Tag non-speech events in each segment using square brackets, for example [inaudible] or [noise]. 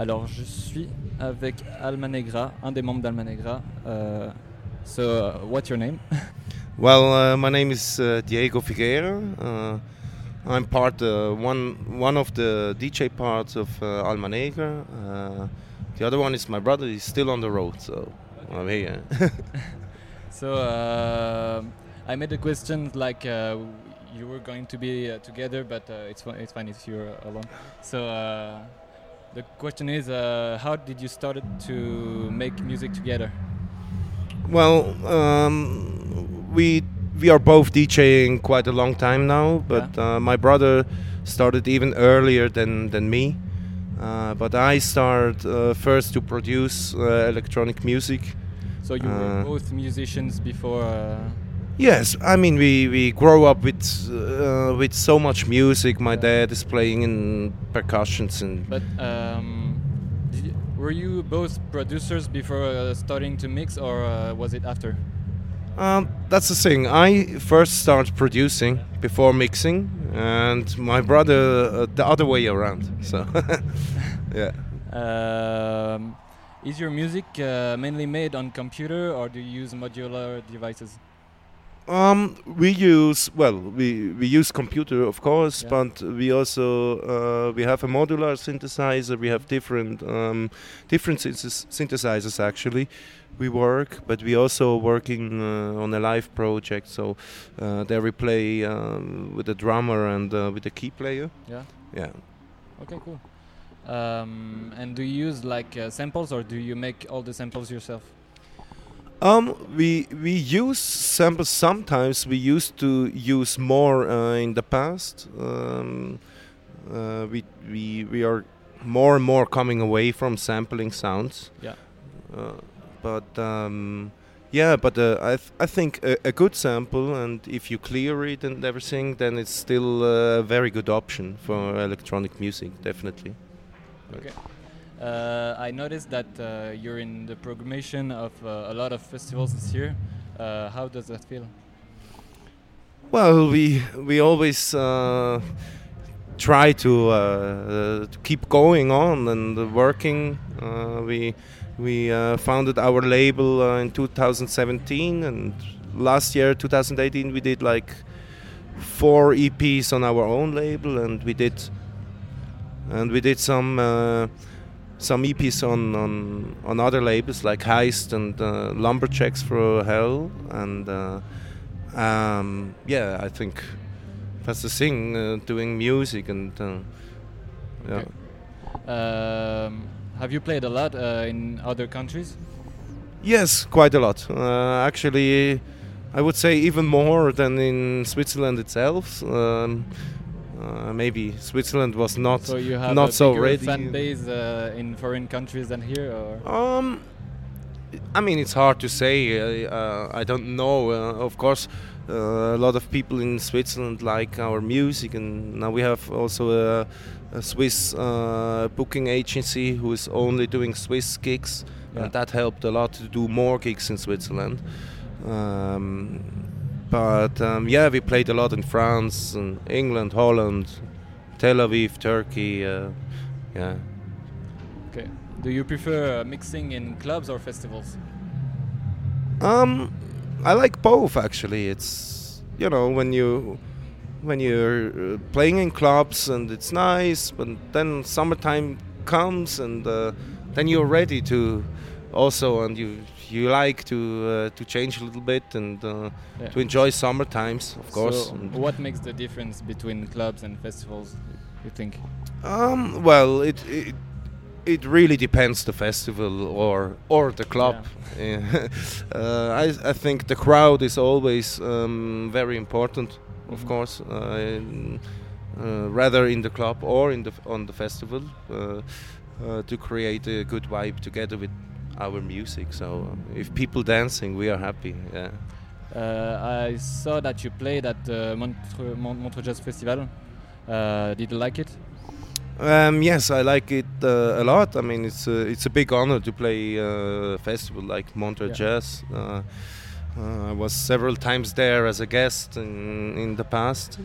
Alors, je suis avec Alma Negra, un des membres d'Alma Negra. Uh, so, uh, what's your name? [laughs] well, uh, my name is uh, Diego Figueira. Uh, I'm part one one of the DJ parts of Alma Negra. the other one is my brother. He's still on the road, so I'm here. [laughs] [laughs] so I made a question like you were going to be together, but it's it's fine if you're alone. So. The question is, uh, how did you start to make music together? Well, um, we we are both DJing quite a long time now, but yeah. uh, my brother started even earlier than than me. Uh, but I started uh, first to produce uh, electronic music. So you were uh, both musicians before. Yes, I mean we, we grow up with uh, with so much music. My dad is playing in percussions and. But um, you, were you both producers before uh, starting to mix, or uh, was it after? Um, that's the thing. I first started producing before mixing, and my brother uh, the other way around. So, [laughs] yeah. Um, is your music uh, mainly made on computer, or do you use modular devices? Um, we use well, we we use computer of course, yeah. but we also uh, we have a modular synthesizer. We have different um, different synthesizers actually. We work, but we also working uh, on a live project. So uh, there we play um, with a drummer and uh, with a key player. Yeah. Yeah. Okay, cool. Um, and do you use like uh, samples, or do you make all the samples yourself? Um, we we use samples sometimes. We used to use more uh, in the past. Um, uh, we we we are more and more coming away from sampling sounds. Yeah. Uh, but um, yeah, but uh, I th I think a, a, good sample, and if you clear it and everything, then it's still a very good option for electronic music, definitely. Okay. Uh, I noticed that uh, you're in the programmation of uh, a lot of festivals this year. Uh, how does that feel? Well, we we always uh, try to, uh, to, keep going on and working. we we founded our label in 2017, and last year, 2018, we did like four EPs on our own label, and we did and we did some some EPs on, on, on other labels like Heist and uh, Lumberjacks for Hell. And uh, um, yeah, I think that's the thing, uh, doing music and uh, yeah. Okay. Um, have you played a lot uh, in other countries? Yes, quite a lot. Uh, actually, I would say even more than in Switzerland itself. Um, uh, maybe Switzerland was not so you have not a so ready. fan base uh, in foreign countries than here, or um, I mean it's hard to say. Uh, I don't know. Uh, of course, uh, a lot of people in Switzerland like our music, and now we have also a, a Swiss uh, booking agency who is only doing Swiss gigs, yeah. and that helped a lot to do more gigs in Switzerland. Um, but um, yeah, we played a lot in France and England, Holland, Tel Aviv, Turkey. Uh, yeah. Okay. Do you prefer uh, mixing in clubs or festivals? Um, I like both actually. It's you know when you when you're uh, playing in clubs and it's nice, but then summertime comes and uh, then you're ready to also and you you like to uh, to change a little bit and uh, yeah. to enjoy summer times, of course. So what makes the difference between clubs and festivals? You think? Um, well, it, it it really depends the festival or or the club. Yeah. [laughs] uh, I I think the crowd is always um, very important, of mm -hmm. course. Uh, uh, rather in the club or in the on the festival uh, to create a good vibe together with our music. So if people dancing, we are happy. Yeah. Uh, I saw that you played at the Montreux, Montreux Jazz Festival. Uh, did you like it? Um, yes, I like it uh, a lot. I mean, it's a, it's a big honor to play a festival like Montreux yeah. Jazz. Uh, uh, I was several times there as a guest in, in the past.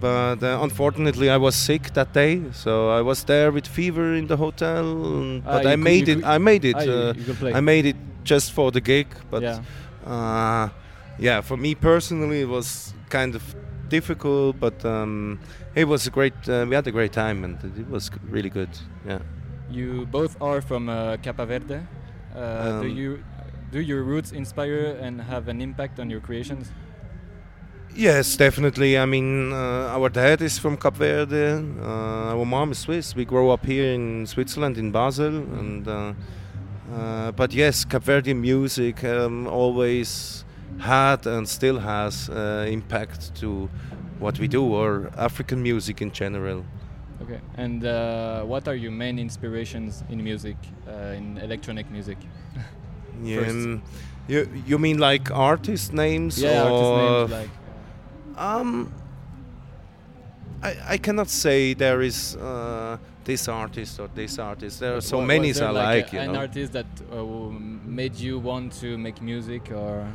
But uh, unfortunately, I was sick that day, so I was there with fever in the hotel. and- Ah, but I could- made you it. could- I made it. Ah, you, uh, you. I made it just for the gig, but yeah. uh, yeah, for me personally, it was kind of difficult, but um, it was a great. Uh, we had a great time, and it was really good. Yeah. You both are from uh, Capa Verde. Uh, do Um, you do your roots inspire and have an impact on your creations? Yes, definitely. I mean, uh, our dad is from Cape Verde. Uh, our mom is Swiss. We grow up here in Switzerland, in Basel, and uh, uh, but yes, Cape Verde music um, always had and still has uh, impact to what we do or African music in general. Okay. And uh, what are your main inspirations in music, uh, in electronic music? [laughs] Yeah, um, you you mean like artist names yeah, or artist names like. Um, I, I cannot say there is uh, this artist or this artist. There are so many I like, like. a- an know. artist that uh, made you want to make music or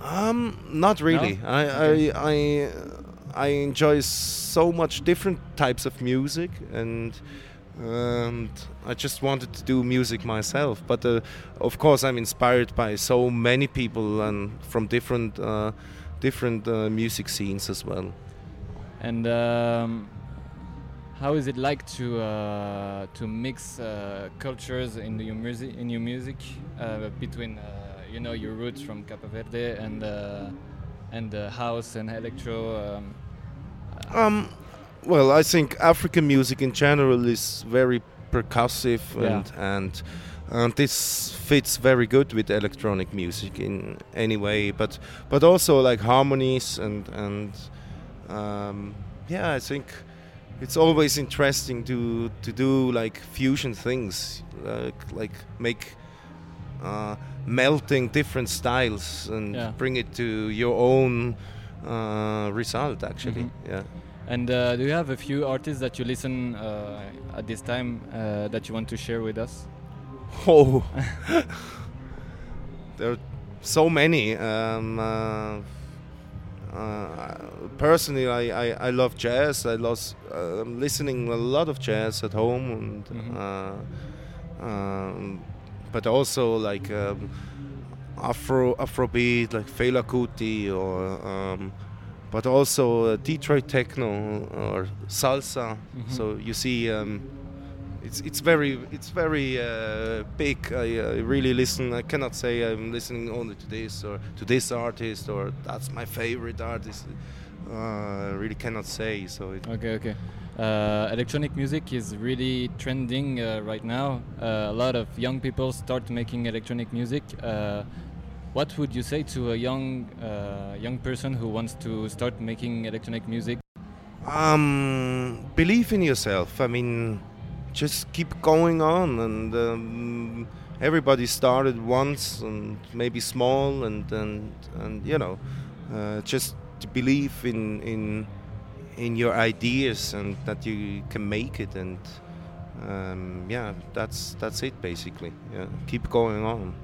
Um, not really. I, Okay. I I I enjoy so much different types of music, and and I just wanted to do music myself. But uh, of course, I'm inspired by so many people and from different uh, different uh, music scenes as well. and um, how is it like to uh, to mix uh, cultures in your music in your music uh, between uh, you know your roots from Capa Verde and uh, and house and electro um, Um, well, I think African music in general is very percussive Yeah. and and and this fits very good with electronic music in any way. But but also like harmonies and and um, yeah, I think it's always interesting to to do like fusion things, like like make. Uh, melting different styles and Yeah. bring it to your own uh, result actually Mhm. yeah and uh, do you have a few artists that you listen uh, at this time uh, that you want to share with us oh [laughs] there are so many um, uh, uh, personally I, I, I love jazz i love uh, I'm listening a lot of jazz at home and Mhm. uh, um, but also like um, afro afrobeat like Fela Kuti or um, but also uh, Detroit techno or salsa Mhm. so you see um, it's it's very it's very uh, big I, I really listen I cannot say I'm listening only to this or to this artist or that's my favorite artist uh, I really cannot say so it, Okay, okay. Uh, electronic music is really trending uh, right now. Uh, a lot of young people start making electronic music. Uh, what would you say to a young uh, young person who wants to start making electronic music? Um, believe in yourself. I mean, just keep going on, and um, everybody started once, and maybe small, and and and you know, uh, just believe in in in your ideas and that you can make it, and um, yeah, that's that's it basically. Yeah, keep going on.